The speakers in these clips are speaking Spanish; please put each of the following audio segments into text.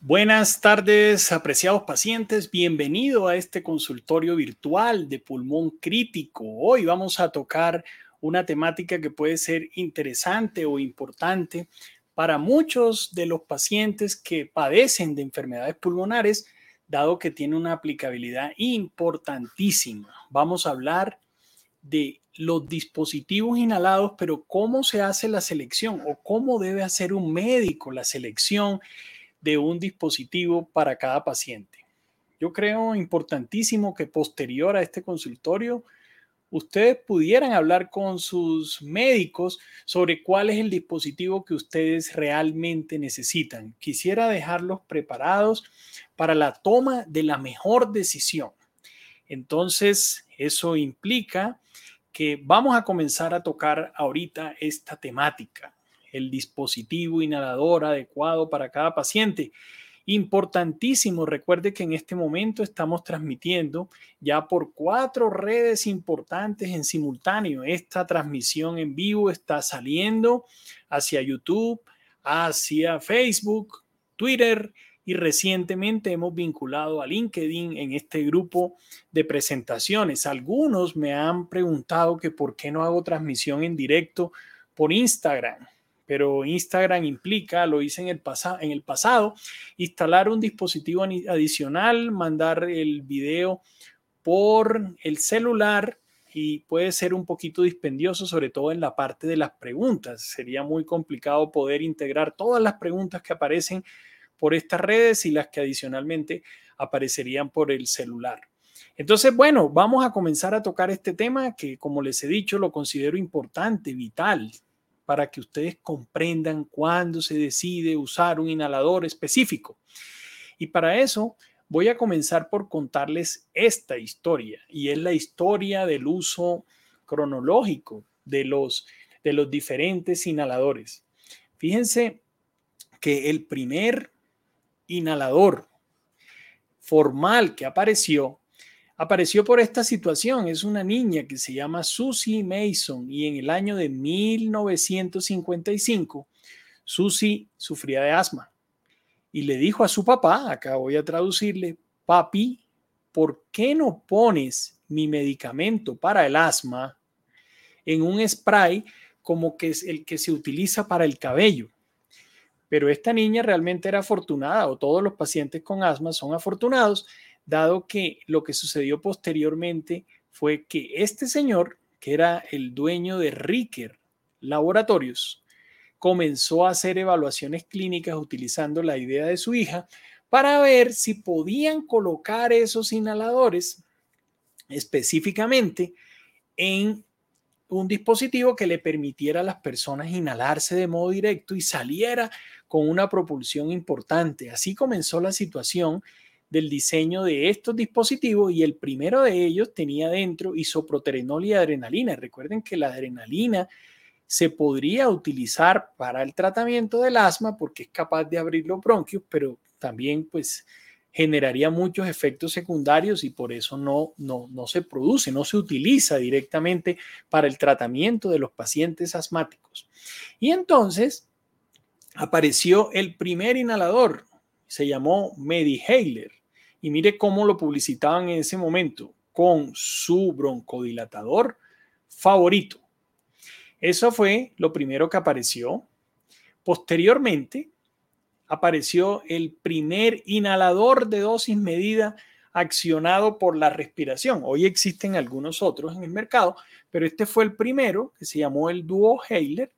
Buenas tardes, apreciados pacientes. Bienvenido a este consultorio virtual de pulmón crítico. Hoy vamos a tocar una temática que puede ser interesante o importante para muchos de los pacientes que padecen de enfermedades pulmonares, dado que tiene una aplicabilidad importantísima. Vamos a hablar de los dispositivos inhalados, pero cómo se hace la selección o cómo debe hacer un médico la selección de un dispositivo para cada paciente. Yo creo importantísimo que posterior a este consultorio, ustedes pudieran hablar con sus médicos sobre cuál es el dispositivo que ustedes realmente necesitan. Quisiera dejarlos preparados para la toma de la mejor decisión. Entonces, eso implica que vamos a comenzar a tocar ahorita esta temática el dispositivo inhalador adecuado para cada paciente. Importantísimo, recuerde que en este momento estamos transmitiendo ya por cuatro redes importantes en simultáneo. Esta transmisión en vivo está saliendo hacia YouTube, hacia Facebook, Twitter y recientemente hemos vinculado a LinkedIn en este grupo de presentaciones. Algunos me han preguntado que por qué no hago transmisión en directo por Instagram pero Instagram implica, lo hice en el, en el pasado, instalar un dispositivo adicional, mandar el video por el celular y puede ser un poquito dispendioso, sobre todo en la parte de las preguntas. Sería muy complicado poder integrar todas las preguntas que aparecen por estas redes y las que adicionalmente aparecerían por el celular. Entonces, bueno, vamos a comenzar a tocar este tema que, como les he dicho, lo considero importante, vital para que ustedes comprendan cuándo se decide usar un inhalador específico. Y para eso voy a comenzar por contarles esta historia, y es la historia del uso cronológico de los, de los diferentes inhaladores. Fíjense que el primer inhalador formal que apareció apareció por esta situación. Es una niña que se llama Susie Mason y en el año de 1955, Susie sufría de asma y le dijo a su papá, acá voy a traducirle, papi, ¿por qué no pones mi medicamento para el asma en un spray como que es el que se utiliza para el cabello? Pero esta niña realmente era afortunada, o todos los pacientes con asma son afortunados, dado que lo que sucedió posteriormente fue que este señor, que era el dueño de Ricker Laboratorios, comenzó a hacer evaluaciones clínicas utilizando la idea de su hija para ver si podían colocar esos inhaladores específicamente en un dispositivo que le permitiera a las personas inhalarse de modo directo y saliera con una propulsión importante. Así comenzó la situación del diseño de estos dispositivos y el primero de ellos tenía dentro isoproterenol y adrenalina. Recuerden que la adrenalina se podría utilizar para el tratamiento del asma porque es capaz de abrir los bronquios, pero también pues generaría muchos efectos secundarios y por eso no, no, no se produce, no se utiliza directamente para el tratamiento de los pacientes asmáticos. Y entonces apareció el primer inhalador, se llamó Medihaler. Y mire cómo lo publicitaban en ese momento con su broncodilatador favorito. Eso fue lo primero que apareció. Posteriormente, apareció el primer inhalador de dosis medida accionado por la respiración. Hoy existen algunos otros en el mercado, pero este fue el primero que se llamó el Duo Heiler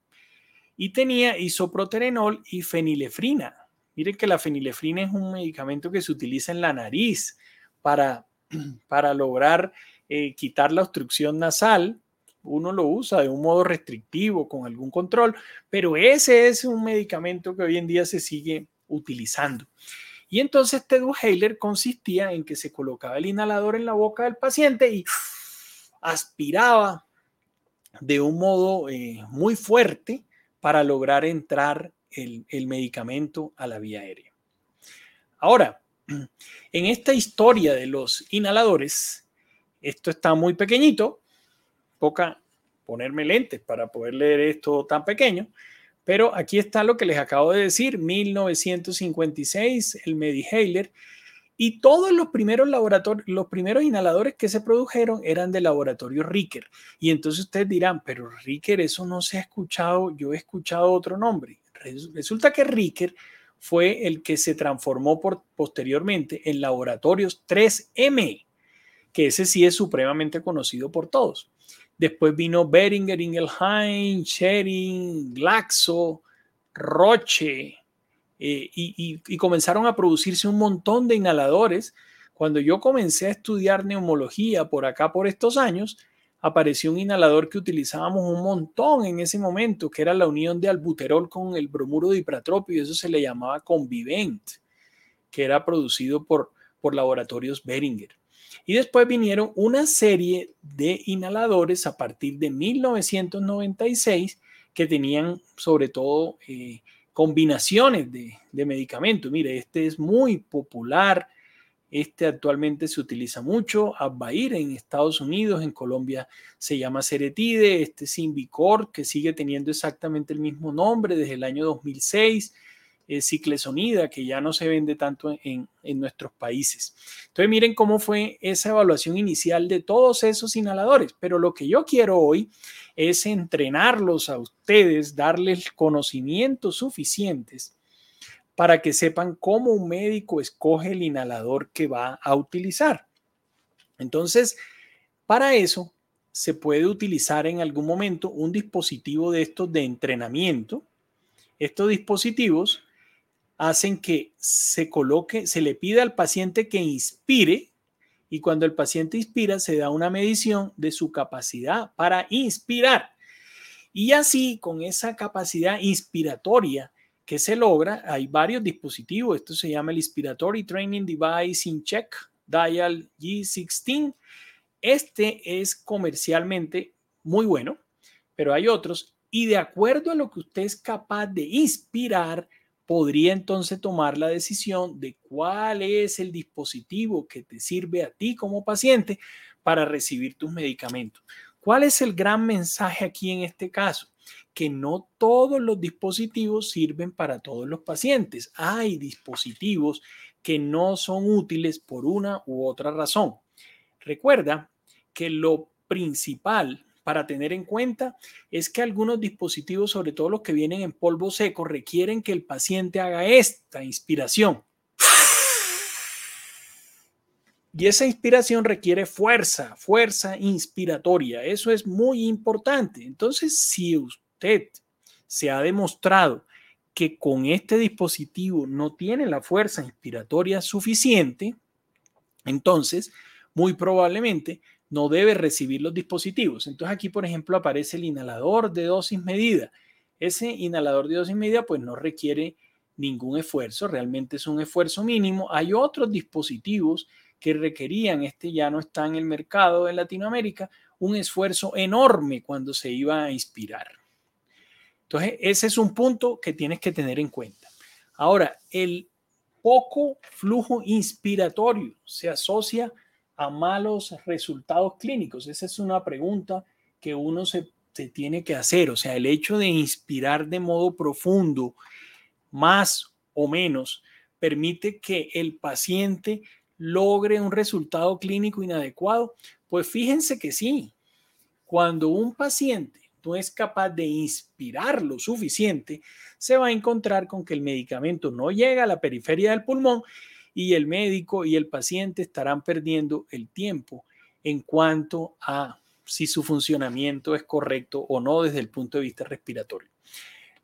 y tenía isoproterenol y fenilefrina. Miren que la fenilefrina es un medicamento que se utiliza en la nariz para, para lograr eh, quitar la obstrucción nasal. Uno lo usa de un modo restrictivo, con algún control, pero ese es un medicamento que hoy en día se sigue utilizando. Y entonces este Duhaler consistía en que se colocaba el inhalador en la boca del paciente y aspiraba de un modo eh, muy fuerte para lograr entrar el, medicamento a la vía aérea. Ahora, en esta historia de los inhaladores, esto está muy pequeñito, poca ponerme lentes para poder leer esto tan pequeño, Pero aquí está lo que les acabo de decir, 1956, el Medihaler, y todos los primeros laboratorios, los primeros inhaladores que se produjeron eran del laboratorio Ricker. Y entonces ustedes dirán, pero Ricker, eso no se ha escuchado, yo he escuchado otro nombre. Resulta que Ricker fue el que se transformó por, posteriormente en laboratorios 3M, que ese sí es supremamente conocido por todos. Después vino Beringer, Ingelheim, Schering, Glaxo, Roche, eh, y, y, comenzaron a producirse un montón de inhaladores. Cuando yo comencé a estudiar neumología por acá por estos años, apareció un inhalador que utilizábamos un montón en ese momento, que era la unión de albuterol con el bromuro de hipratropio, y eso se le llamaba Convivent, que era producido por, por laboratorios Beringer. Y después vinieron una serie de inhaladores a partir de 1996 que tenían sobre todo eh, combinaciones de, de medicamentos. Mire, este es muy popular. Este actualmente se utiliza mucho. Abbair en Estados Unidos, en Colombia se llama Ceretide. Este Invicor, que sigue teniendo exactamente el mismo nombre desde el año 2006 eh, ciclesonida que ya no se vende tanto en, en, nuestros países. Entonces miren cómo fue esa evaluación inicial de todos esos inhaladores, pero lo que yo quiero hoy es entrenarlos a ustedes, darles conocimientos suficientes para que sepan cómo un médico escoge el inhalador que va a utilizar. Entonces, para eso se puede utilizar en algún momento un dispositivo de estos de entrenamiento. Estos dispositivos hacen que se coloque, se le pida al paciente que inspire y cuando el paciente inspira se da una medición de su capacidad para inspirar. Y así, con esa capacidad inspiratoria que se logra, hay varios dispositivos. Esto se llama el Inspiratory Training Device in Check Dial G16. Este es comercialmente muy bueno, pero hay otros. Y de acuerdo a lo que usted es capaz de inspirar, podría entonces tomar la decisión de cuál es el dispositivo que te sirve a ti como paciente para recibir tus medicamentos. ¿Cuál es el gran mensaje aquí en este caso? Que no todos los dispositivos sirven para todos los pacientes. Hay dispositivos que no son útiles por una u otra razón. Recuerda que lo principal para tener en cuenta es que algunos dispositivos, sobre todo los que vienen en polvo seco, requieren que el paciente haga esta inspiración. Y esa inspiración requiere fuerza, fuerza inspiratoria. Eso es muy importante. Entonces, si usted se ha demostrado que con este dispositivo no tiene la fuerza inspiratoria suficiente, entonces, muy probablemente no debe recibir los dispositivos. Entonces aquí, por ejemplo, aparece el inhalador de dosis medida. Ese inhalador de dosis medida pues no requiere ningún esfuerzo, realmente es un esfuerzo mínimo. Hay otros dispositivos que requerían, este ya no está en el mercado en Latinoamérica, un esfuerzo enorme cuando se iba a inspirar. Entonces, ese es un punto que tienes que tener en cuenta. Ahora, el poco flujo inspiratorio se asocia a malos resultados clínicos? Esa es una pregunta que uno se, tiene que hacer. O sea, el hecho de inspirar de modo profundo, más o menos, permite que el paciente logre un resultado clínico inadecuado? Pues fíjense que sí. Cuando un paciente no es capaz de inspirar lo suficiente, se va a encontrar con que el medicamento no llega a la periferia del pulmón y el médico y el paciente estarán perdiendo el tiempo en cuanto a si su funcionamiento es correcto o no desde el punto de vista respiratorio.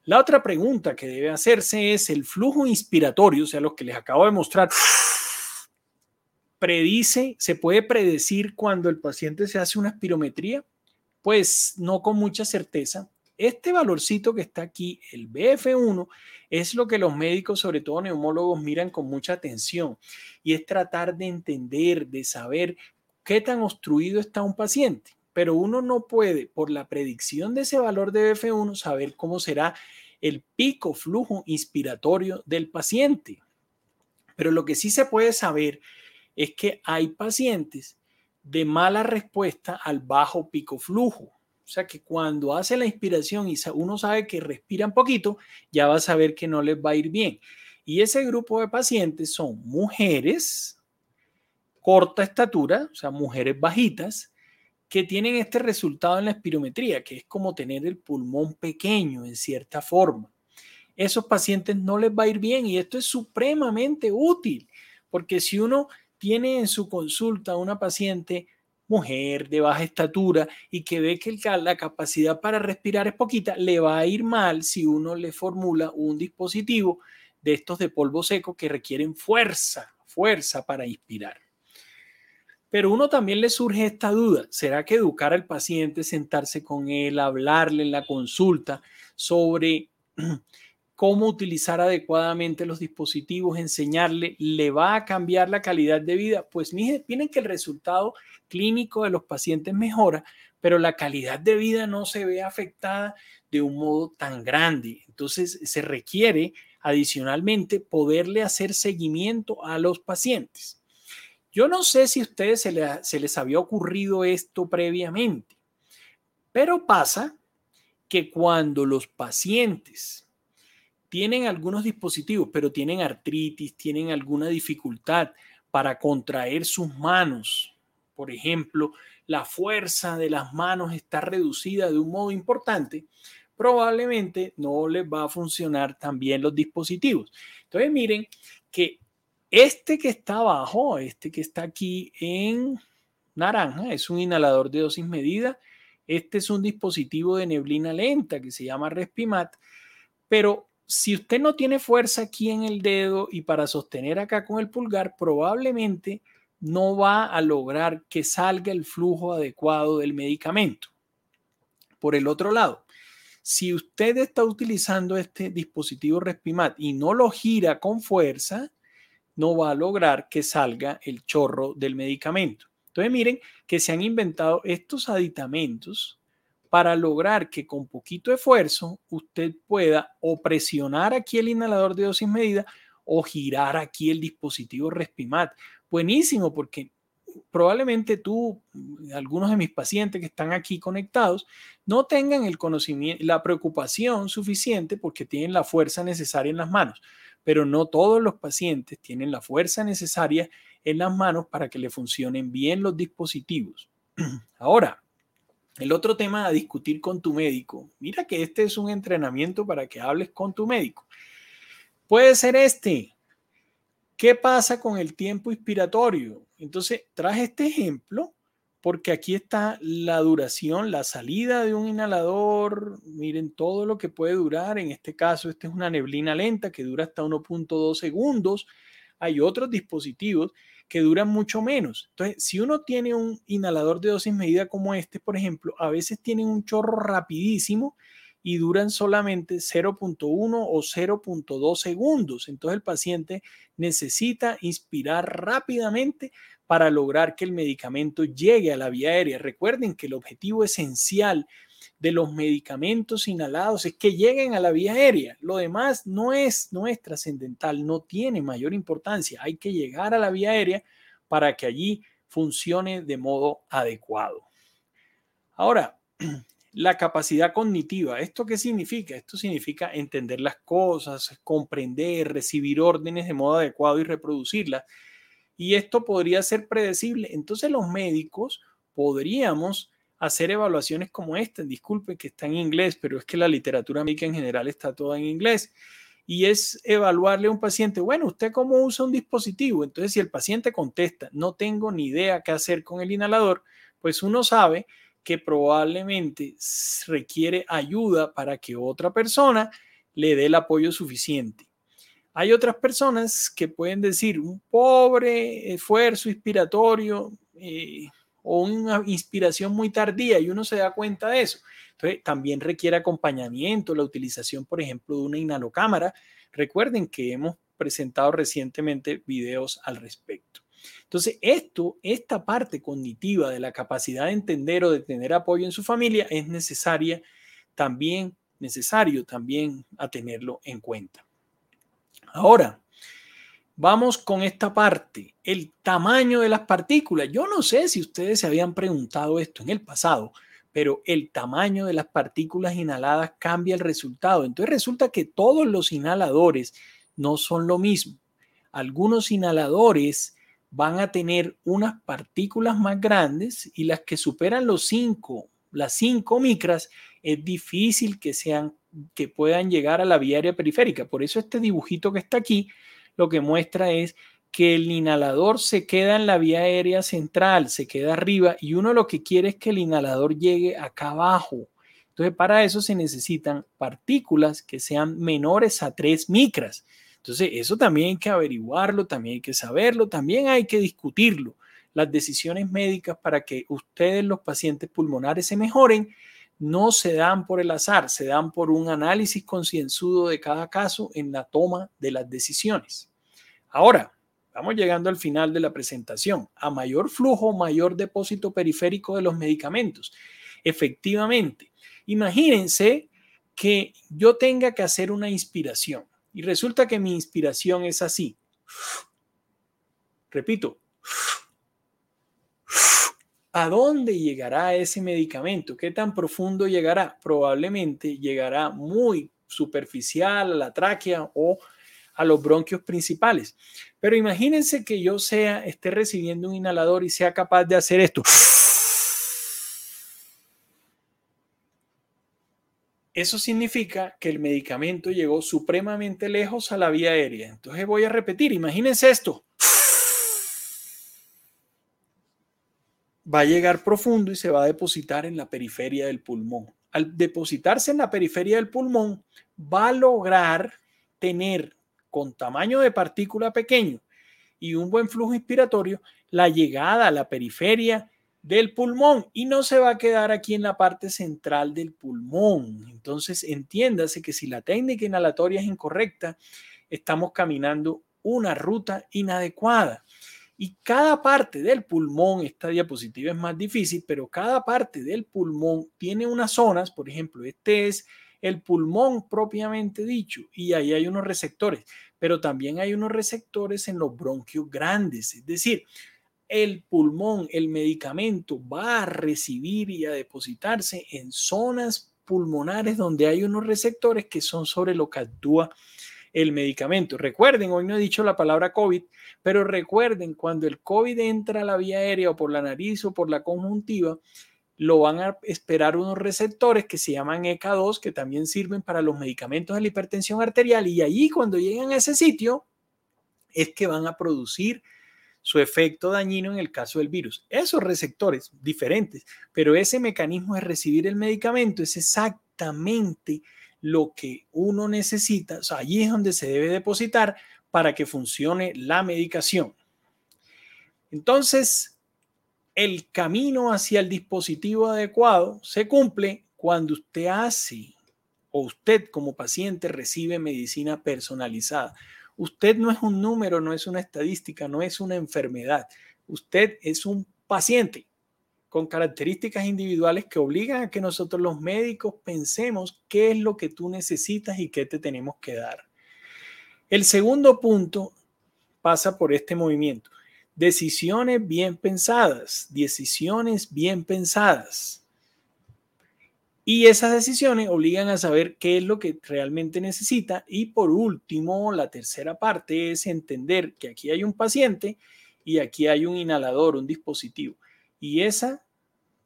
La otra pregunta que debe hacerse es el flujo inspiratorio, o sea, lo que les acabo de mostrar, predice, se puede predecir cuando el paciente se hace una espirometría, pues no con mucha certeza, este valorcito que está aquí, el BF1, es lo que los médicos, sobre todo neumólogos, miran con mucha atención y es tratar de entender, de saber qué tan obstruido está un paciente. Pero uno no puede, por la predicción de ese valor de BF1, saber cómo será el pico flujo inspiratorio del paciente. Pero lo que sí se puede saber es que hay pacientes de mala respuesta al bajo pico flujo O sea que cuando hace la inspiración y uno sabe que respiran poquito, ya va a saber que no les va a ir bien. Y ese grupo de pacientes son mujeres, corta estatura, o sea, mujeres bajitas, que tienen este resultado en la espirometría, que es como tener el pulmón pequeño en cierta forma. Esos pacientes no les va a ir bien y esto es supremamente útil, porque si uno tiene en su consulta una paciente mujer de baja estatura y que ve que la capacidad para respirar es poquita, le va a ir mal si uno le formula un dispositivo de estos de polvo seco que requieren fuerza, fuerza para inspirar. Pero uno también le surge esta duda, ¿será que educar al paciente, sentarse con él, hablarle en la consulta sobre cómo utilizar adecuadamente los dispositivos, enseñarle, le va a cambiar la calidad de vida? Pues miren que el resultado clínico de los pacientes mejora, pero la calidad de vida no se ve afectada de un modo tan grande. Entonces se requiere adicionalmente poderle hacer seguimiento a los pacientes. Yo no sé si a ustedes se, se les había ocurrido esto previamente, pero pasa que cuando los pacientes tienen algunos dispositivos, pero tienen artritis, tienen alguna dificultad para contraer sus manos, por ejemplo, la fuerza de las manos está reducida de un modo importante, probablemente no les va a funcionar también los dispositivos. Entonces, miren que este que está abajo, este que está aquí en naranja, es un inhalador de dosis medida. Este es un dispositivo de neblina lenta que se llama Respimat, pero si usted no tiene fuerza aquí en el dedo y para sostener acá con el pulgar, probablemente no va a lograr que salga el flujo adecuado del medicamento. Por el otro lado, si usted está utilizando este dispositivo Respimat y no lo gira con fuerza, no va a lograr que salga el chorro del medicamento. Entonces miren que se han inventado estos aditamentos para lograr que con poquito esfuerzo usted pueda o presionar aquí el inhalador de dosis medida o girar aquí el dispositivo Respimat buenísimo porque probablemente tú, algunos de mis pacientes que están aquí conectados, no tengan el conocimiento, la preocupación suficiente porque tienen la fuerza necesaria en las manos, pero no todos los pacientes tienen la fuerza necesaria en las manos para que le funcionen bien los dispositivos. Ahora, el otro tema a discutir con tu médico, mira que este es un entrenamiento para que hables con tu médico. Puede ser este, ¿Qué pasa con el tiempo inspiratorio? Entonces, traje este ejemplo porque aquí está la duración, la salida de un inhalador. Miren todo lo que puede durar. En este caso, esta es una neblina lenta que dura hasta 1.2 segundos. Hay otros dispositivos que duran mucho menos. Entonces, si uno tiene un inhalador de dosis medida como este, por ejemplo, a veces tienen un chorro rapidísimo y duran solamente 0.1 o 0.2 segundos. Entonces el paciente necesita inspirar rápidamente para lograr que el medicamento llegue a la vía aérea. Recuerden que el objetivo esencial de los medicamentos inhalados es que lleguen a la vía aérea. Lo demás no es, no es trascendental, no tiene mayor importancia. Hay que llegar a la vía aérea para que allí funcione de modo adecuado. Ahora, la capacidad cognitiva. ¿Esto qué significa? Esto significa entender las cosas, comprender, recibir órdenes de modo adecuado y reproducirlas. Y esto podría ser predecible. Entonces los médicos podríamos hacer evaluaciones como esta. Disculpe que está en inglés, pero es que la literatura médica en general está toda en inglés. Y es evaluarle a un paciente, bueno, ¿usted cómo usa un dispositivo? Entonces, si el paciente contesta, no tengo ni idea qué hacer con el inhalador, pues uno sabe que probablemente requiere ayuda para que otra persona le dé el apoyo suficiente. Hay otras personas que pueden decir un pobre esfuerzo inspiratorio eh, o una inspiración muy tardía y uno se da cuenta de eso. Entonces, también requiere acompañamiento, la utilización, por ejemplo, de una inhalocámara. Recuerden que hemos presentado recientemente videos al respecto. Entonces, esto, esta parte cognitiva de la capacidad de entender o de tener apoyo en su familia es necesaria también, necesario también a tenerlo en cuenta. Ahora, vamos con esta parte, el tamaño de las partículas. Yo no sé si ustedes se habían preguntado esto en el pasado, pero el tamaño de las partículas inhaladas cambia el resultado. Entonces resulta que todos los inhaladores no son lo mismo. Algunos inhaladores van a tener unas partículas más grandes y las que superan los 5, las 5 micras, es difícil que sean que puedan llegar a la vía aérea periférica. Por eso este dibujito que está aquí lo que muestra es que el inhalador se queda en la vía aérea central, se queda arriba y uno lo que quiere es que el inhalador llegue acá abajo. Entonces, para eso se necesitan partículas que sean menores a 3 micras. Entonces, eso también hay que averiguarlo, también hay que saberlo, también hay que discutirlo. Las decisiones médicas para que ustedes, los pacientes pulmonares, se mejoren, no se dan por el azar, se dan por un análisis concienzudo de cada caso en la toma de las decisiones. Ahora, Estamos llegando al final de la presentación. A mayor flujo, mayor depósito periférico de los medicamentos. Efectivamente, imagínense que yo tenga que hacer una inspiración y resulta que mi inspiración es así. Repito, ¿a dónde llegará ese medicamento? ¿Qué tan profundo llegará? Probablemente llegará muy superficial a la tráquea o a los bronquios principales. Pero imagínense que yo sea, esté recibiendo un inhalador y sea capaz de hacer esto. Eso significa que el medicamento llegó supremamente lejos a la vía aérea. Entonces voy a repetir, imagínense esto. Va a llegar profundo y se va a depositar en la periferia del pulmón. Al depositarse en la periferia del pulmón, va a lograr tener con tamaño de partícula pequeño y un buen flujo inspiratorio, la llegada a la periferia del pulmón y no se va a quedar aquí en la parte central del pulmón. Entonces, entiéndase que si la técnica inhalatoria es incorrecta, estamos caminando una ruta inadecuada. Y cada parte del pulmón, esta diapositiva es más difícil, pero cada parte del pulmón tiene unas zonas, por ejemplo, este es el pulmón propiamente dicho, y ahí hay unos receptores pero también hay unos receptores en los bronquios grandes, es decir, el pulmón, el medicamento va a recibir y a depositarse en zonas pulmonares donde hay unos receptores que son sobre lo que actúa el medicamento. Recuerden, hoy no he dicho la palabra COVID, pero recuerden, cuando el COVID entra a la vía aérea o por la nariz o por la conjuntiva, lo van a esperar unos receptores que se llaman ECA2, que también sirven para los medicamentos de la hipertensión arterial. Y allí, cuando llegan a ese sitio, es que van a producir su efecto dañino en el caso del virus. Esos receptores diferentes, pero ese mecanismo de recibir el medicamento es exactamente lo que uno necesita. O sea, allí es donde se debe depositar para que funcione la medicación. Entonces, el camino hacia el dispositivo adecuado se cumple cuando usted hace o usted como paciente recibe medicina personalizada. Usted no es un número, no es una estadística, no es una enfermedad. Usted es un paciente con características individuales que obligan a que nosotros los médicos pensemos qué es lo que tú necesitas y qué te tenemos que dar. El segundo punto pasa por este movimiento. Decisiones bien pensadas, decisiones bien pensadas. Y esas decisiones obligan a saber qué es lo que realmente necesita. Y por último, la tercera parte es entender que aquí hay un paciente y aquí hay un inhalador, un dispositivo. Y esa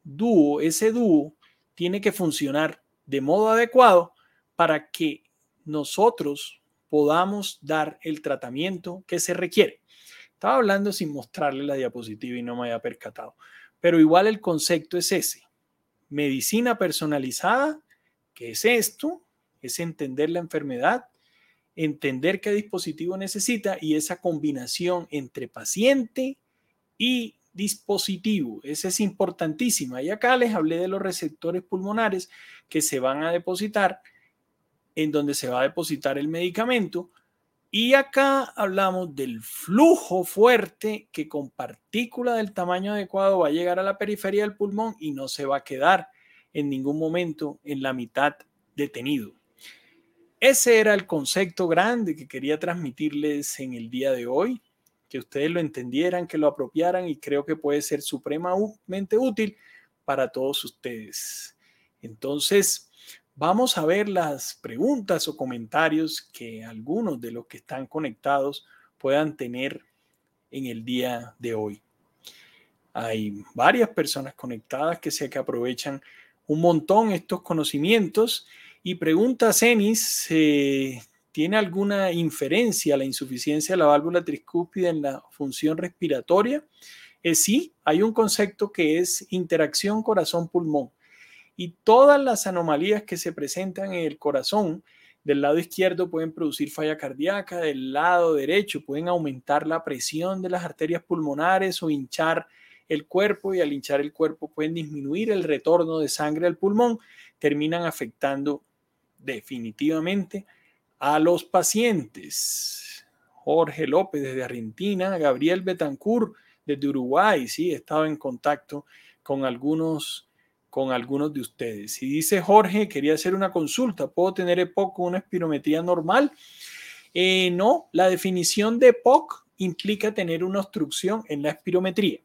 dúo, ese dúo tiene que funcionar de modo adecuado para que nosotros podamos dar el tratamiento que se requiere. Estaba hablando sin mostrarle la diapositiva y no me había percatado. Pero igual el concepto es ese. Medicina personalizada, que es esto, es entender la enfermedad, entender qué dispositivo necesita y esa combinación entre paciente y dispositivo. Esa es importantísima. Y acá les hablé de los receptores pulmonares que se van a depositar, en donde se va a depositar el medicamento y acá hablamos del flujo fuerte que con partícula del tamaño adecuado va a llegar a la periferia del pulmón y no se va a quedar en ningún momento en la mitad detenido. Ese era el concepto grande que quería transmitirles en el día de hoy, que ustedes lo entendieran, que lo apropiaran y creo que puede ser supremamente útil para todos ustedes. Entonces, vamos a ver las preguntas o comentarios que algunos de los que están conectados puedan tener en el día de hoy. Hay varias personas conectadas que sé que aprovechan un montón estos conocimientos y pregunta Cenis, eh, ¿tiene alguna inferencia la insuficiencia de la válvula tricúspide en la función respiratoria? Eh, sí, hay un concepto que es interacción corazón-pulmón y todas las anomalías que se presentan en el corazón del lado izquierdo pueden producir falla cardíaca, del lado derecho pueden aumentar la presión de las arterias pulmonares o hinchar el cuerpo y al hinchar el cuerpo pueden disminuir el retorno de sangre al pulmón, terminan afectando definitivamente a los pacientes. Jorge López desde Argentina, Gabriel Betancourt desde Uruguay, sí, he estado en contacto con algunos con algunos de ustedes. Si dice Jorge, quería hacer una consulta, ¿puedo tener EPOC con una espirometría normal? Eh, no, la definición de EPOC implica tener una obstrucción en la espirometría.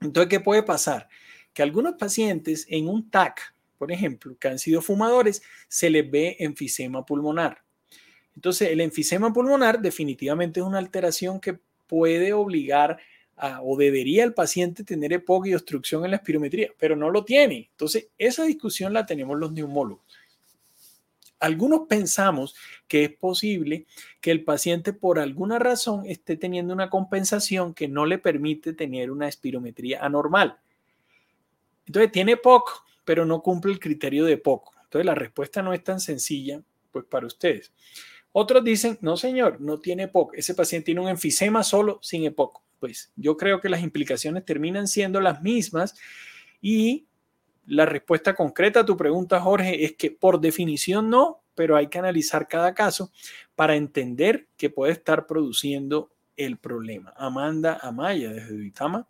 Entonces, ¿qué puede pasar? Que algunos pacientes en un TAC, por ejemplo, que han sido fumadores, se les ve enfisema pulmonar. Entonces, el enfisema pulmonar definitivamente es una alteración que puede obligar o debería el paciente tener EPOC y obstrucción en la espirometría, pero no lo tiene. Entonces, esa discusión la tenemos los neumólogos. Algunos pensamos que es posible que el paciente por alguna razón esté teniendo una compensación que no le permite tener una espirometría anormal. Entonces tiene POC, pero no cumple el criterio de POC. Entonces la respuesta no es tan sencilla pues para ustedes. Otros dicen, no señor, no tiene POC. Ese paciente tiene un enfisema solo sin EPOC. Pues yo creo que las implicaciones terminan siendo las mismas y la respuesta concreta a tu pregunta, Jorge, es que por definición no, pero hay que analizar cada caso para entender qué puede estar produciendo el problema. Amanda Amaya, desde Duitama.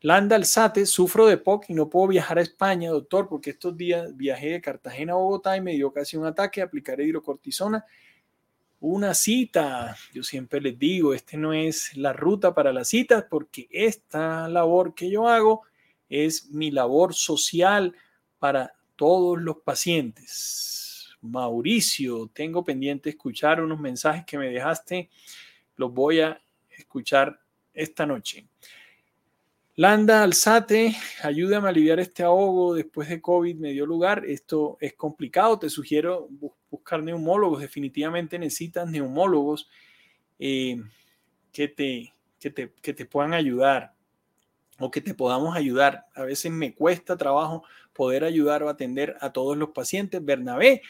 Landa Alzate, sufro de POC y no puedo viajar a España, doctor, porque estos días viajé de Cartagena a Bogotá y me dio casi un ataque, aplicaré hidrocortisona. Una cita, yo siempre les digo, este no es la ruta para las citas, porque esta labor que yo hago es mi labor social para todos los pacientes. Mauricio, tengo pendiente escuchar unos mensajes que me dejaste, los voy a escuchar esta noche. Landa Alzate, ayúdame a aliviar este ahogo después de COVID, me dio lugar. Esto es complicado, te sugiero buscar neumólogos. Definitivamente necesitas neumólogos eh, que, te, que, te, que te puedan ayudar o que te podamos ayudar. A veces me cuesta trabajo poder ayudar o atender a todos los pacientes. Bernabé,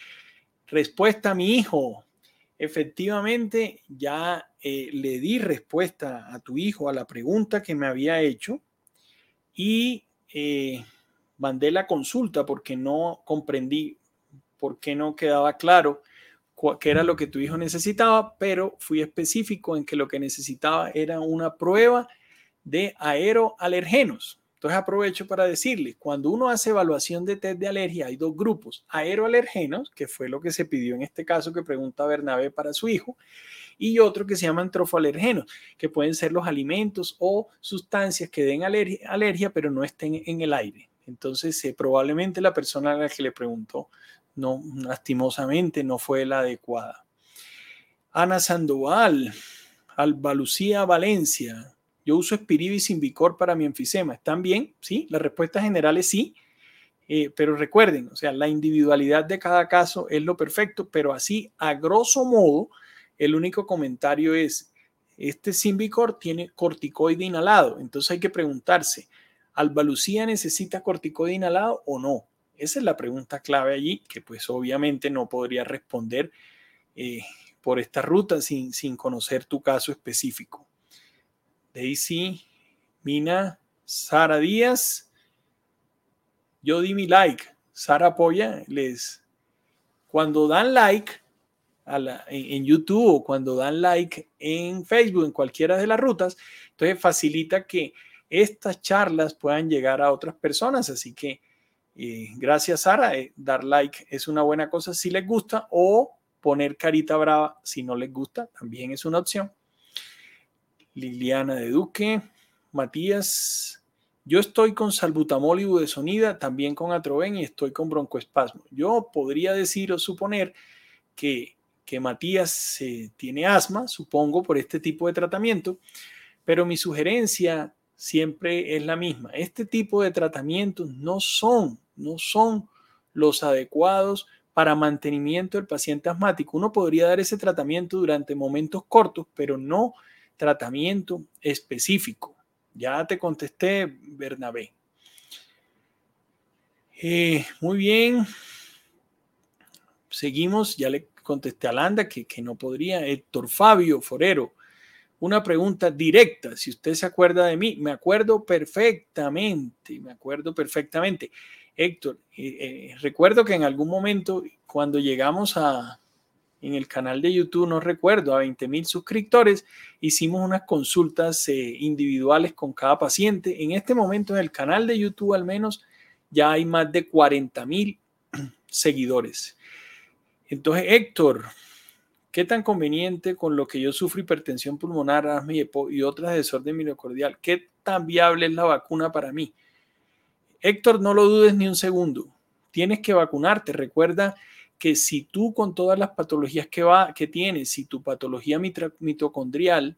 respuesta a mi hijo. Efectivamente, ya eh, le di respuesta a tu hijo a la pregunta que me había hecho y eh, mandé la consulta porque no comprendí por qué no quedaba claro qué era lo que tu hijo necesitaba, pero fui específico en que lo que necesitaba era una prueba de aeroalergenos. Entonces aprovecho para decirles, cuando uno hace evaluación de test de alergia, hay dos grupos, aeroalergenos, que fue lo que se pidió en este caso que pregunta Bernabé para su hijo, y otro que se llaman trofoalergenos, que pueden ser los alimentos o sustancias que den alergia, alergia pero no estén en el aire. Entonces, eh, probablemente la persona a la que le preguntó, no, lastimosamente, no fue la adecuada. Ana Sandoval, Alba Lucía Valencia, yo uso Spirivi sin Vicor para mi enfisema. ¿Están bien? Sí, la respuesta general es sí. Eh, pero recuerden, o sea, la individualidad de cada caso es lo perfecto, pero así, a grosso modo, el único comentario es, este Simbicor tiene corticoide inhalado, entonces hay que preguntarse, ¿Albalucía necesita corticoide inhalado o no? Esa es la pregunta clave allí, que pues obviamente no podría responder eh, por esta ruta sin, sin conocer tu caso específico. Daisy, Mina, Sara Díaz. Yo di mi like. Sara apoya. Les, cuando dan like en, YouTube o cuando dan like en Facebook, en cualquiera de las rutas, entonces facilita que estas charlas puedan llegar a otras personas. Así que gracias, Sara. Eh, dar like es una buena cosa si les gusta o poner carita brava si no les gusta, también es una opción. Liliana de Duque, Matías, Yo estoy con salbutamol y budesonida, también con atroven y estoy con broncoespasmo. Yo podría decir o suponer que, que Matías eh, tiene asma, supongo, por este tipo de tratamiento, pero mi sugerencia siempre es la misma. Este tipo de tratamientos no son, no son los adecuados para mantenimiento del paciente asmático. Uno podría dar ese tratamiento durante momentos cortos, pero no tratamiento específico. Ya te contesté, Bernabé. Eh, muy bien. Seguimos, ya le contesté a Landa que, que no podría. Héctor Fabio Forero, una pregunta directa. Si usted se acuerda de mí, me acuerdo perfectamente, me acuerdo perfectamente. Héctor, eh, recuerdo que en algún momento, cuando llegamos a, en el canal de YouTube, no recuerdo, a 20 mil suscriptores, hicimos unas consultas eh, individuales con cada paciente. En este momento en el canal de YouTube al menos ya hay más de 40 mil seguidores. Entonces, Héctor, ¿qué tan conveniente con lo que yo sufro hipertensión pulmonar, asma y, y otras desorden miocardial? ¿Qué tan viable es la vacuna para mí? Héctor, no lo dudes ni un segundo. Tienes que vacunarte. Recuerda que si tú con todas las patologías que, va, que tienes, si tu patología mitocondrial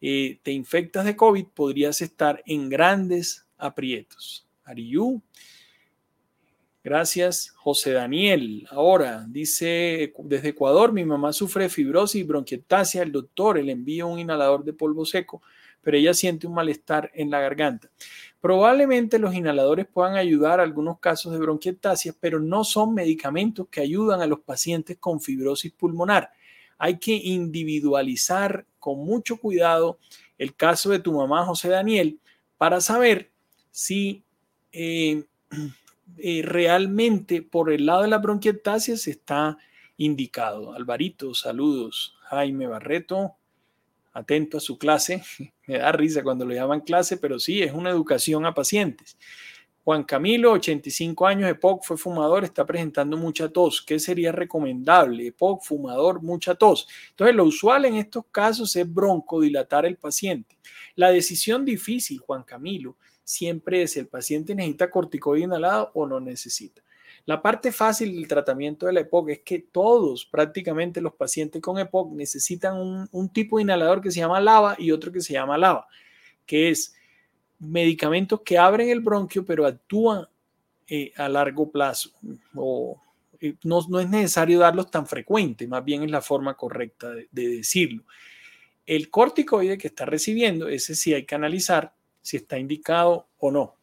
eh, te infectas de COVID, podrías estar en grandes aprietos. Ariyu, gracias. José Daniel, ahora dice desde Ecuador, mi mamá sufre fibrosis y bronquiectasia, el doctor le envía un inhalador de polvo seco, pero ella siente un malestar en la garganta. Probablemente los inhaladores puedan ayudar a algunos casos de bronquiectasia, pero no son medicamentos que ayudan a los pacientes con fibrosis pulmonar. Hay que individualizar con mucho cuidado el caso de tu mamá José Daniel para saber si eh, eh, realmente por el lado de la bronquiectasia se está indicado. Alvarito, saludos. Jaime Barreto, atento a su clase. Me da risa cuando lo llaman clase, pero sí, es una educación a pacientes. Juan Camilo, 85 años, EPOC, fue fumador, está presentando mucha tos. ¿Qué sería recomendable? EPOC, fumador, mucha tos. Entonces, lo usual en estos casos es broncodilatar el paciente. La decisión difícil, Juan Camilo, siempre es el paciente necesita corticoide inhalado o no necesita. La parte fácil del tratamiento de la EPOC es que todos, prácticamente los pacientes con EPOC, necesitan un, tipo de inhalador que se llama lava y otro que se llama lava, que es medicamentos que abren el bronquio pero actúan eh, a largo plazo. O, eh, no, es necesario darlos tan frecuente, más bien es la forma correcta de, de decirlo. El corticoide que está recibiendo, ese sí hay que analizar si está indicado o no.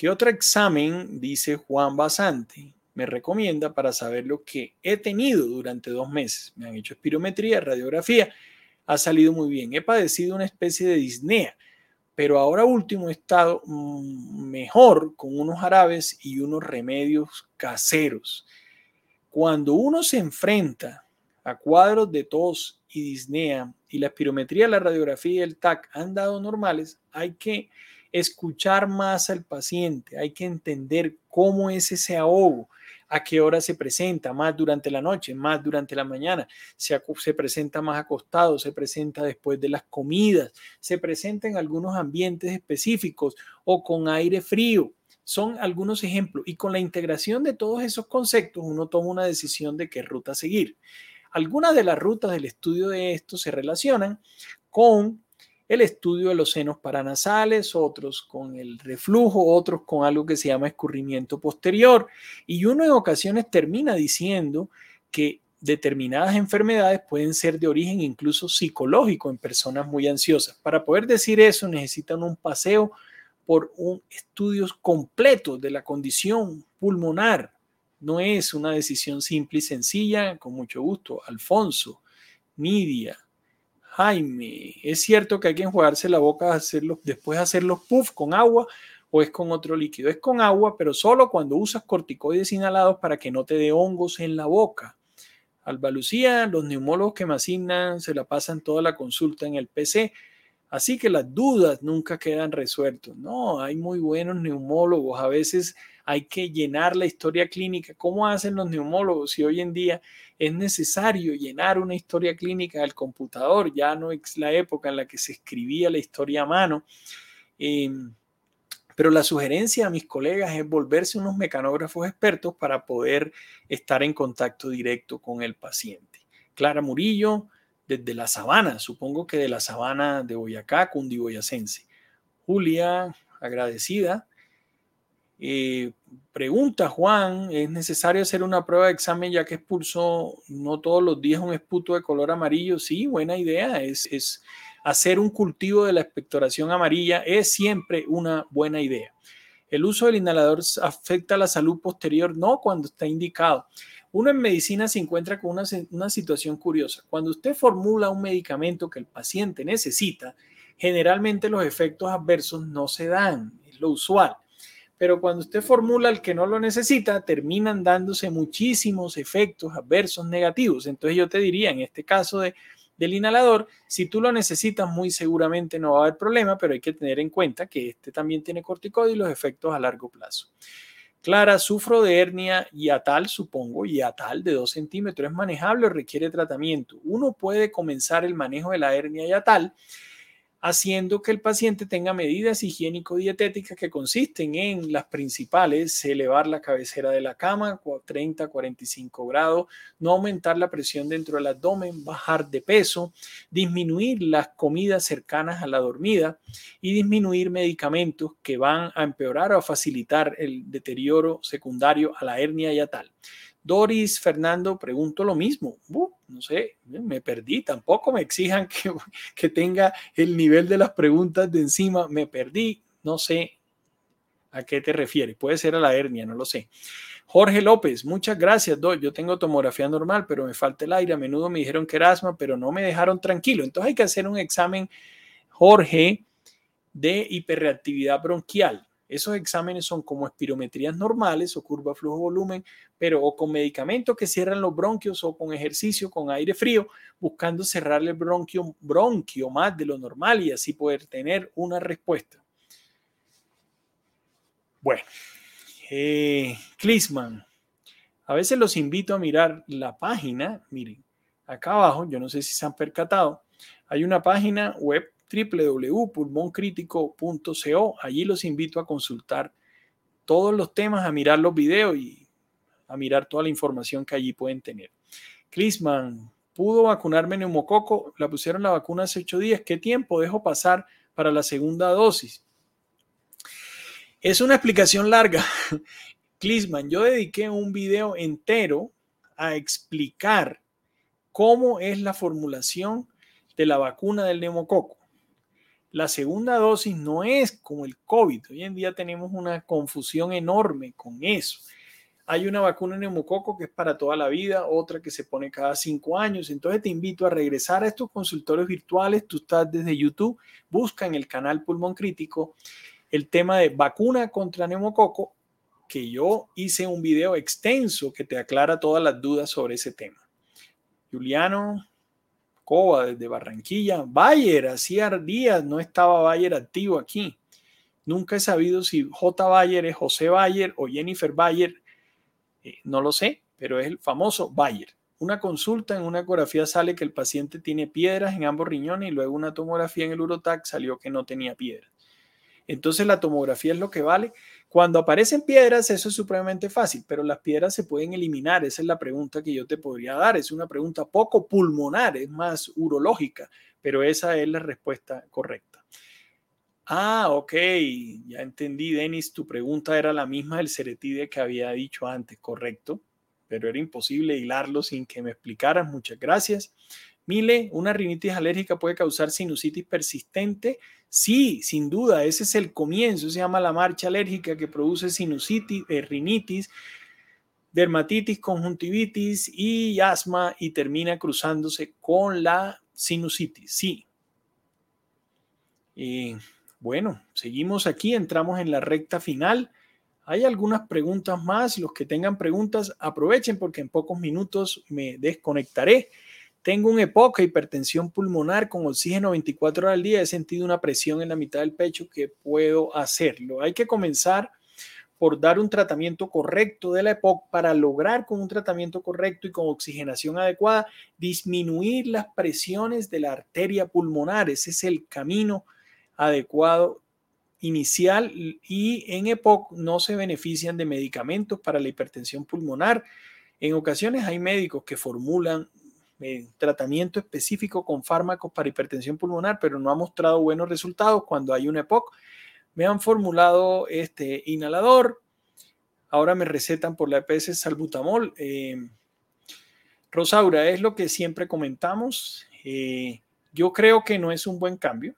¿Qué otro examen, dice Juan Basante, me recomienda para saber lo que he tenido durante dos meses? Me han hecho espirometría, radiografía, ha salido muy bien. He padecido una especie de disnea, pero ahora último he estado mm, mejor con unos árabes y unos remedios caseros. Cuando uno se enfrenta a cuadros de tos y disnea y la espirometría, la radiografía y el TAC han dado normales, hay que escuchar más al paciente, hay que entender cómo es ese ahogo, a qué hora se presenta, más durante la noche, más durante la mañana, se, se presenta más acostado, se presenta después de las comidas, se presenta en algunos ambientes específicos o con aire frío. Son algunos ejemplos y con la integración de todos esos conceptos uno toma una decisión de qué ruta seguir. Algunas de las rutas del estudio de esto se relacionan con el estudio de los senos paranasales, otros con el reflujo, otros con algo que se llama escurrimiento posterior. Y uno en ocasiones termina diciendo que determinadas enfermedades pueden ser de origen incluso psicológico en personas muy ansiosas. Para poder decir eso necesitan un paseo por un estudios completos de la condición pulmonar. No es una decisión simple y sencilla, con mucho gusto. Alfonso, Nidia, Jaime, ¿es cierto que hay que enjuagarse la boca hacerlo, después de hacer los puff con agua o es con otro líquido? Es con agua, pero solo cuando usas corticoides inhalados para que no te dé hongos en la boca. Alba Lucía, los neumólogos que me asignan se la pasan toda la consulta en el PC, así que las dudas nunca quedan resueltas. No, hay muy buenos neumólogos, a veces hay que llenar la historia clínica. ¿Cómo hacen los neumólogos si hoy en día es necesario llenar una historia clínica del computador? Ya no es la época en la que se escribía la historia a mano. Em, pero la sugerencia a mis colegas es volverse unos mecanógrafos expertos para poder estar en contacto directo con el paciente. Clara Murillo, desde la sabana, supongo que de la sabana de Boyacá, cundiboyacense. Julia, agradecida. Eh, pregunta Juan, ¿es necesario hacer una prueba de examen ya que expulsó no todos los días un esputo de color amarillo? Sí, buena idea. Es, es hacer un cultivo de la expectoración amarilla es siempre una buena idea. El uso del inhalador afecta la salud posterior, no cuando está indicado. Uno en medicina se encuentra con una, una, situación curiosa. Cuando usted formula un medicamento que el paciente necesita, generalmente los efectos adversos no se dan, es lo usual. Pero cuando usted formula el que no lo necesita, terminan dándose muchísimos efectos adversos negativos. Entonces yo te diría, en este caso de del inhalador. Si tú lo necesitas, muy seguramente no va a haber problema, pero hay que tener en cuenta que este también tiene corticoide y los efectos a largo plazo. Clara, sufro de hernia tal supongo, tal de 2 centímetros. Es manejable o requiere tratamiento. Uno puede comenzar el manejo de la hernia tal haciendo que el paciente tenga medidas higiénico-dietéticas que consisten en las principales, elevar la cabecera de la cama 30 45 grados, no aumentar la presión dentro del abdomen, bajar de peso, disminuir las comidas cercanas a la dormida y disminuir medicamentos que van a empeorar o facilitar el deterioro secundario a la hernia y a tal. Doris, Fernando, pregunto lo mismo. no sé, me perdí. Tampoco me exijan que, que, tenga el nivel de las preguntas de encima. Me perdí. No sé a qué te refieres. Puede ser a la hernia, no lo sé. Jorge López, muchas gracias. Yo tengo tomografía normal, pero me falta el aire. A menudo me dijeron que era asma, pero no me dejaron tranquilo. Entonces hay que hacer un examen, Jorge, de hiperreactividad bronquial. Esos exámenes son como espirometrías normales o curva flujo-volumen, pero o con medicamentos que cierran los bronquios o con ejercicio con aire frío, buscando cerrar el bronquio, bronquio más de lo normal y así poder tener una respuesta. Bueno, eh, Klisman, a veces los invito a mirar la página, miren, acá abajo, yo no sé si se han percatado, hay una página web www.pulmoncritico.co. Allí los invito a consultar todos los temas, a mirar los videos y a mirar toda la información que allí pueden tener. Clisman, ¿pudo vacunarme neumococo? La pusieron la vacuna hace ocho días. ¿Qué tiempo dejo pasar para la segunda dosis? Es una explicación larga. Clisman, yo dediqué un video entero a explicar cómo es la formulación de la vacuna del neumococo. La segunda dosis no es como el COVID. Hoy en día tenemos una confusión enorme con eso. Hay una vacuna neumococo que es para toda la vida, otra que se pone cada cinco años. Entonces te invito a regresar a estos consultorios virtuales. Tú estás desde YouTube, busca en el canal Pulmón Crítico el tema de vacuna contra neumococo, que yo hice un video extenso que te aclara todas las dudas sobre ese tema. Juliano, desde Barranquilla. Bayer, hacía días no estaba Bayer activo aquí. Nunca he sabido si J. Bayer es José Bayer o Jennifer Bayer. Eh, no lo sé, pero es el famoso Bayer. Una consulta en una ecografía sale que el paciente tiene piedras en ambos riñones y luego una tomografía en el urotac salió que no tenía piedras. Entonces la tomografía es lo que vale. Cuando aparecen piedras, eso es supremamente fácil, pero las piedras se pueden eliminar. Esa es la pregunta que yo te podría dar. Es una pregunta poco pulmonar, es más urológica, pero esa es la respuesta correcta. Ah, ok, ya entendí, Denis, tu pregunta era la misma del ceretide que había dicho antes, correcto, pero era imposible hilarlo sin que me explicaras. Muchas gracias. Mile, ¿una rinitis alérgica puede causar sinusitis persistente? Sí, sin duda, ese es el comienzo, se llama la marcha alérgica que produce sinusitis, eh, rinitis, dermatitis, conjuntivitis y asma y termina cruzándose con la sinusitis. Sí. Eh, bueno, seguimos aquí, entramos en la recta final. Hay algunas preguntas más. Los que tengan preguntas, aprovechen porque en pocos minutos me desconectaré. Tengo un EPOC, hipertensión pulmonar con oxígeno 24 horas al día. He sentido una presión en la mitad del pecho que puedo hacerlo. Hay que comenzar por dar un tratamiento correcto de la EPOC para lograr con un tratamiento correcto y con oxigenación adecuada disminuir las presiones de la arteria pulmonar. Ese es el camino adecuado inicial y en EPOC no se benefician de medicamentos para la hipertensión pulmonar. En ocasiones hay médicos que formulan eh, tratamiento específico con fármacos para hipertensión pulmonar, pero no ha mostrado buenos resultados cuando hay un EPOC. Me han formulado este inhalador, ahora me recetan por la EPS salbutamol. Eh, Rosaura, es lo que siempre comentamos. Eh, yo creo que no es un buen cambio.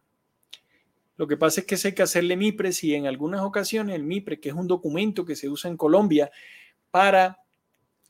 Lo que pasa es que hay que hacerle MIPRES y en algunas ocasiones el MIPRE, que es un documento que se usa en Colombia para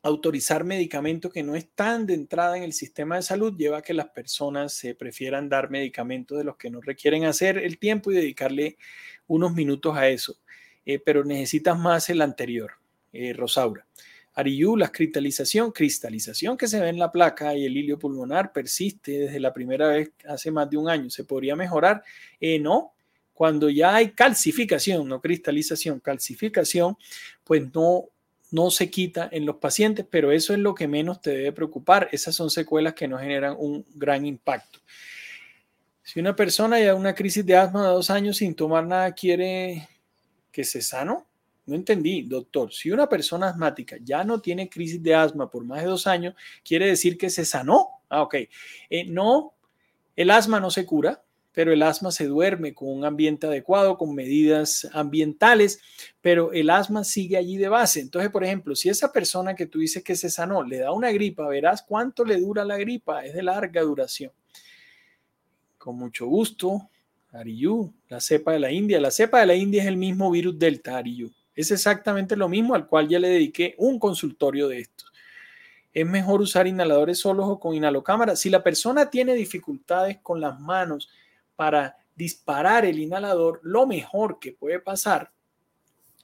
autorizar medicamentos que no están de entrada en el sistema de salud, lleva a que las personas se prefieran dar medicamentos de los que no requieren hacer el tiempo y dedicarle unos minutos a eso. Eh, pero necesitas más el anterior, eh, Rosaura. Ariyu, la cristalización, cristalización que se ve en la placa y el hilio pulmonar persiste desde la primera vez hace más de un año. ¿Se podría mejorar? Eh, no. Cuando ya hay calcificación, no cristalización, calcificación, pues no, no se quita en los pacientes, pero eso es lo que menos te debe preocupar. Esas son secuelas que no generan un gran impacto. Si una persona ya una crisis de asma de dos años sin tomar nada quiere que se sano, no entendí, doctor. Si una persona asmática ya no tiene crisis de asma por más de dos años, ¿quiere decir que se sanó? Ah, ok. Eh, no, el asma no se cura, pero el asma se duerme con un ambiente adecuado, con medidas ambientales, pero el asma sigue allí de base. Entonces, por ejemplo, si esa persona que tú dices que se sanó le da una gripa, verás cuánto le dura la gripa, es de larga duración. Con mucho gusto, Ariyu, la cepa de la India. La cepa de la India es el mismo virus Delta, Ariyu. Es exactamente lo mismo al cual ya le dediqué un consultorio de estos. Es mejor usar inhaladores solos o con inhalocámara. Si la persona tiene dificultades con las manos para disparar el inhalador, lo mejor que puede pasar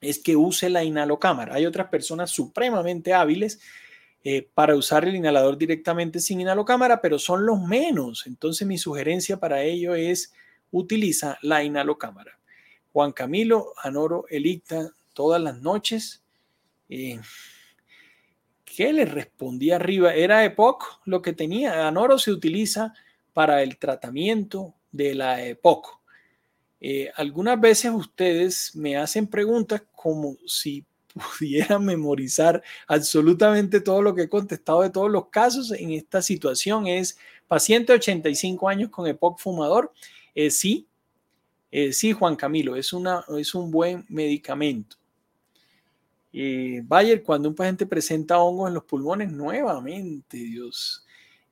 es que use la inhalocámara. Hay otras personas supremamente hábiles eh, para usar el inhalador directamente sin inhalocámara, pero son los menos. Entonces mi sugerencia para ello es utiliza la inhalocámara. Juan Camilo Anoro Elicta todas las noches. Eh, ¿Qué le respondí arriba? Era EPOC lo que tenía. Anoro se utiliza para el tratamiento de la EPOC. Eh, algunas veces ustedes me hacen preguntas como si pudiera memorizar absolutamente todo lo que he contestado de todos los casos en esta situación. Es paciente de 85 años con EPOC fumador. Eh, sí, sí, Juan Camilo, es, una, es un buen medicamento. Eh, Bayer, cuando un paciente presenta hongos en los pulmones, nuevamente, Dios,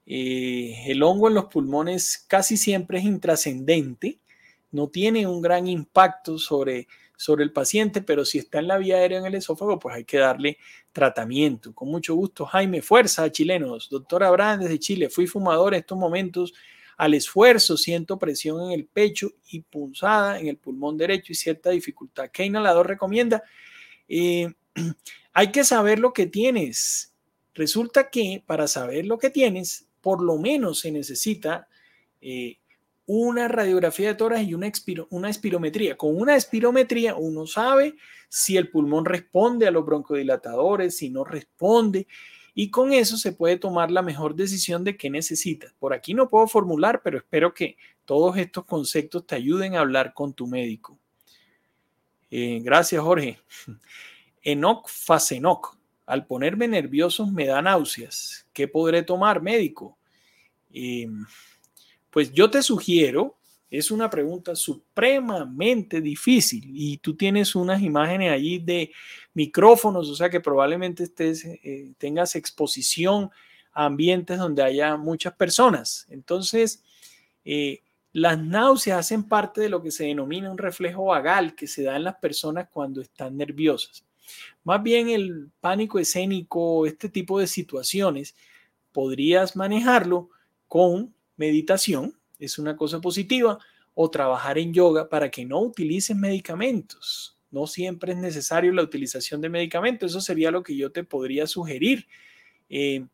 eh, el hongo en los pulmones casi siempre es intrascendente, no tiene un gran impacto sobre, sobre el paciente, pero si está en la vía aérea en el esófago, pues hay que darle tratamiento. Con mucho gusto, Jaime, fuerza, chilenos. Doctora Abraham desde Chile, fui fumador en estos momentos. Al esfuerzo siento presión en el pecho y punzada en el pulmón derecho y cierta dificultad. ¿Qué inhalador recomienda? Eh, hay que saber lo que tienes. Resulta que para saber lo que tienes, por lo menos se necesita eh, una radiografía de tórax y una, una espirometría. Con una espirometría uno sabe si el pulmón responde a los broncodilatadores, si no responde, y con eso se puede tomar la mejor decisión de qué necesitas. Por aquí no puedo formular, pero espero que todos estos conceptos te ayuden a hablar con tu médico. Eh, gracias, Jorge. Enoc Facenoc. Al ponerme nervioso me da náuseas. ¿Qué podré tomar, médico? Em, pues yo te sugiero, es una pregunta supremamente difícil y tú tienes unas imágenes allí de micrófonos, o sea que probablemente estés, eh, tengas exposición a ambientes donde haya muchas personas. Entonces, eh, las náuseas hacen parte de lo que se denomina un reflejo vagal que se da en las personas cuando están nerviosas. Más bien el pánico escénico, este tipo de situaciones, podrías manejarlo con meditación, es una cosa positiva, o trabajar en yoga para que no utilices medicamentos. No siempre es necesario la utilización de medicamentos, eso sería lo que yo te podría sugerir. Eh,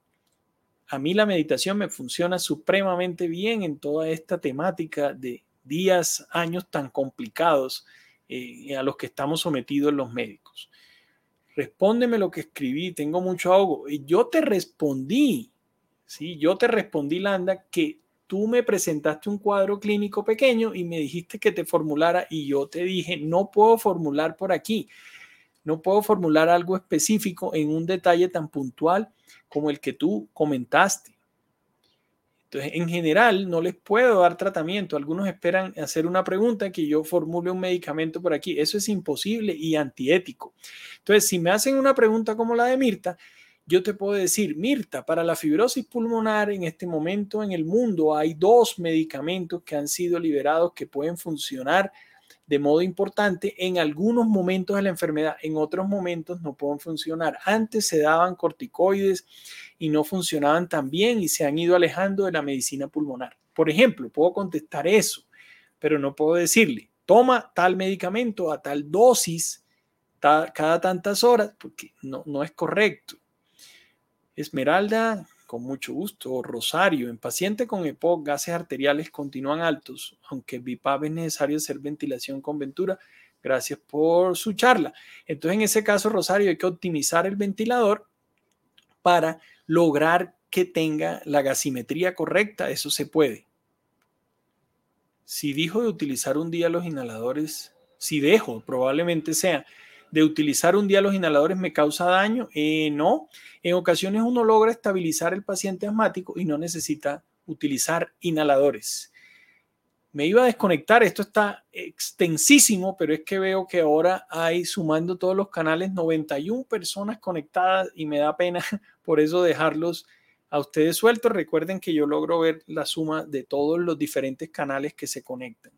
a mí la meditación me funciona supremamente bien en toda esta temática de días, años tan complicados eh, a los que estamos sometidos los médicos respóndeme lo que escribí, tengo mucho ahogo. Y yo te respondí, ¿sí? Yo te respondí, Landa, que tú me presentaste un cuadro clínico pequeño y me dijiste que te formulara y yo te dije, no puedo formular por aquí, no puedo formular algo específico en un detalle tan puntual como el que tú comentaste. Entonces, en general, no les puedo dar tratamiento. Algunos esperan hacer una pregunta que yo formule un medicamento por aquí. Eso es imposible y antiético. Entonces, si me hacen una pregunta como la de Mirta, yo te puedo decir, Mirta, para la fibrosis pulmonar en este momento en el mundo hay dos medicamentos que han sido liberados que pueden funcionar de modo importante en algunos momentos de la enfermedad, en otros momentos no pueden funcionar. Antes se daban corticoides y no funcionaban tan bien y se han ido alejando de la medicina pulmonar. Por ejemplo, puedo contestar eso, pero no puedo decirle, toma tal medicamento a tal dosis cada tantas horas, porque no, no es correcto. Esmeralda, con mucho gusto. Rosario, en paciente con EPOC, gases arteriales continúan altos, aunque BIPAP es necesario hacer ventilación con ventura. Gracias por su charla. Entonces, en ese caso, Rosario, hay que optimizar el ventilador para lograr que tenga la gasimetría correcta. Eso se puede. Si dijo de utilizar un día los inhaladores, si dejo, probablemente sea de utilizar un día los inhaladores me causa daño? Eh, no. En ocasiones uno logra estabilizar el paciente asmático y no necesita utilizar inhaladores. Me iba a desconectar, esto está extensísimo, pero es que veo que ahora hay, sumando todos los canales, 91 personas conectadas y me da pena por eso dejarlos a ustedes sueltos. Recuerden que yo logro ver la suma de todos los diferentes canales que se conectan.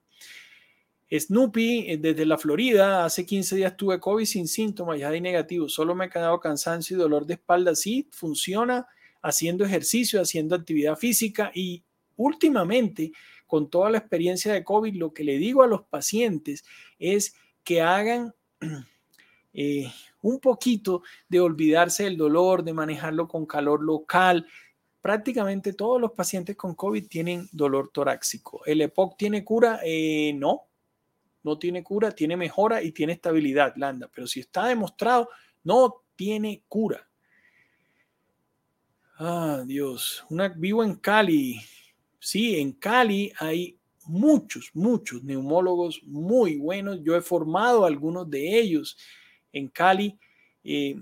Snoopy, eh, desde la Florida, hace 15 días tuve COVID sin síntomas, ya de negativo, solo me ha quedado cansancio y dolor de espalda. Sí, funciona haciendo ejercicio, haciendo actividad física y últimamente, con toda la experiencia de COVID, lo que le digo a los pacientes es que hagan eh, un poquito de olvidarse del dolor, de manejarlo con calor local. Prácticamente todos los pacientes con COVID tienen dolor torácico. ¿El EPOC tiene cura? Eh, no, no tiene cura, tiene mejora y tiene estabilidad, Landa. Pero si está demostrado, no tiene cura. Ah, Dios. Una, vivo en Cali. Sí, en Cali hay muchos, muchos neumólogos muy buenos. Yo he formado a algunos de ellos en Cali. Eh,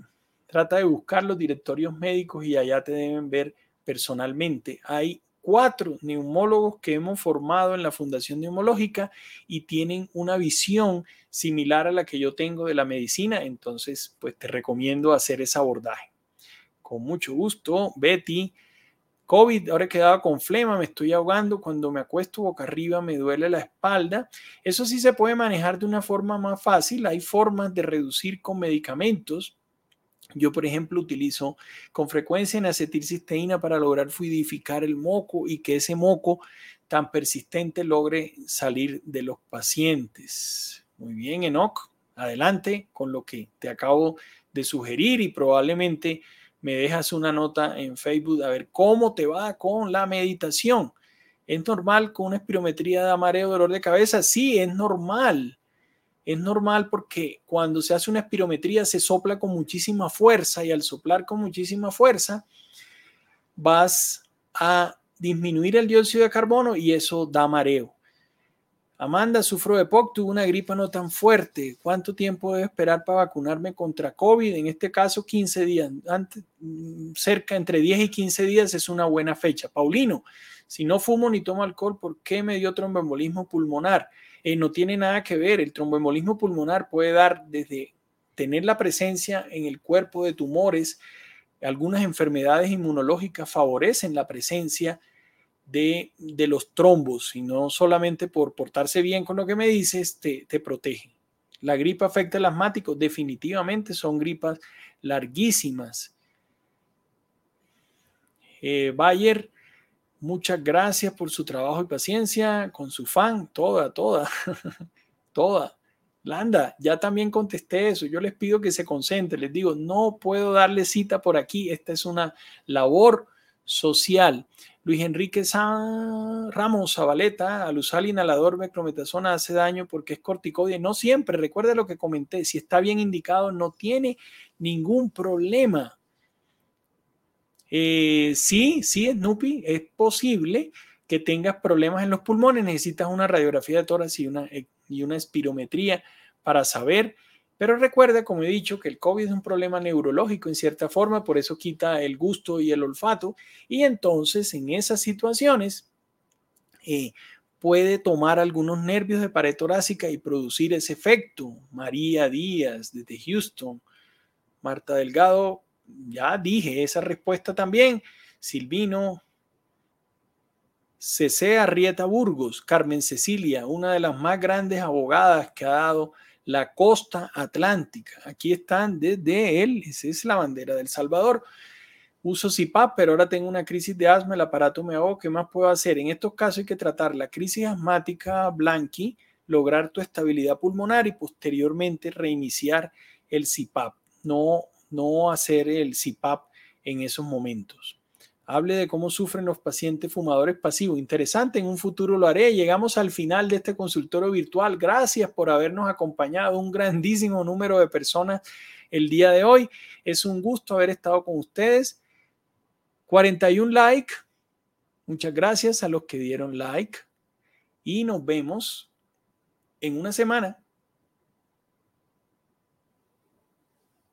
trata de buscar los directorios médicos y allá te deben ver personalmente. Hay cuatro neumólogos que hemos formado en la Fundación Neumológica y tienen una visión similar a la que yo tengo de la medicina, entonces pues te recomiendo hacer ese abordaje. Con mucho gusto, Betty. COVID, ahora he quedado con flema, me estoy ahogando, cuando me acuesto boca arriba me duele la espalda. Eso sí se puede manejar de una forma más fácil, hay formas de reducir con medicamentos yo, por ejemplo, utilizo con frecuencia en acetilcisteína para lograr fluidificar el moco y que ese moco tan persistente logre salir de los pacientes. Muy bien, Enoch, adelante con lo que te acabo de sugerir y probablemente me dejas una nota en Facebook a ver cómo te va con la meditación. ¿Es normal con una espirometría de mareo, dolor de cabeza? Sí, es normal es normal porque cuando se hace una espirometría se sopla con muchísima fuerza y al soplar con muchísima fuerza vas a disminuir el dióxido de carbono y eso da mareo. Amanda, sufro de POC, tuve una gripa no tan fuerte. ¿Cuánto tiempo debo esperar para vacunarme contra COVID? En este caso, 15 días. Mm, cerca entre 10 y 15 días es una buena fecha. Paulino, si no fumo ni tomo alcohol, ¿por qué me dio tromboembolismo pulmonar? Eh, no tiene nada que ver. El tromboembolismo pulmonar puede dar desde tener la presencia en el cuerpo de tumores, algunas enfermedades inmunológicas favorecen la presencia de, los trombos y no solamente por portarse bien con lo que me dices, te, te protege. La gripa afecta al asmático, definitivamente son gripas larguísimas. Eh, Bayer Muchas gracias por su trabajo y paciencia con su fan, toda, toda, toda. Landa, ya también contesté eso. Yo les pido que se concentren. Les digo, no puedo darle cita por aquí. Esta es una labor social. Luis Enrique Ramos Zabaleta, al usar inhalador meclometasona hace daño porque es corticoide. No siempre, recuerde lo que comenté, si está bien indicado no tiene ningún problema. Eh, sí, sí, Snoopy, es posible que tengas problemas en los pulmones, necesitas una radiografía de tórax y una, y una espirometría para saber. Pero recuerda, como he dicho, que el COVID es un problema neurológico en cierta forma, por eso quita el gusto y el olfato. Y entonces en esas situaciones eh, puede tomar algunos nervios de pared torácica y producir ese efecto. María Díaz desde Houston, Marta Delgado, ya dije esa respuesta también. Silvino, CC Arrieta Burgos, Carmen Cecilia, una de las más grandes abogadas que ha dado la costa atlántica. Aquí están desde él, esa es la bandera del Salvador. Uso CIPAP, pero ahora tengo una crisis de asma, el aparato me hago, ¿qué más puedo hacer? En estos casos hay que tratar la crisis asmática blanqui, lograr tu estabilidad pulmonar y posteriormente reiniciar el CIPAP, no, no hacer el CIPAP en esos momentos. Hable de cómo sufren los pacientes fumadores pasivos. Interesante, en un futuro lo haré. Llegamos al final de este consultorio virtual. Gracias por habernos acompañado, un grandísimo número de personas el día de hoy. Es un gusto haber estado con ustedes. 41 like. Muchas gracias a los que dieron like. Y nos vemos en una semana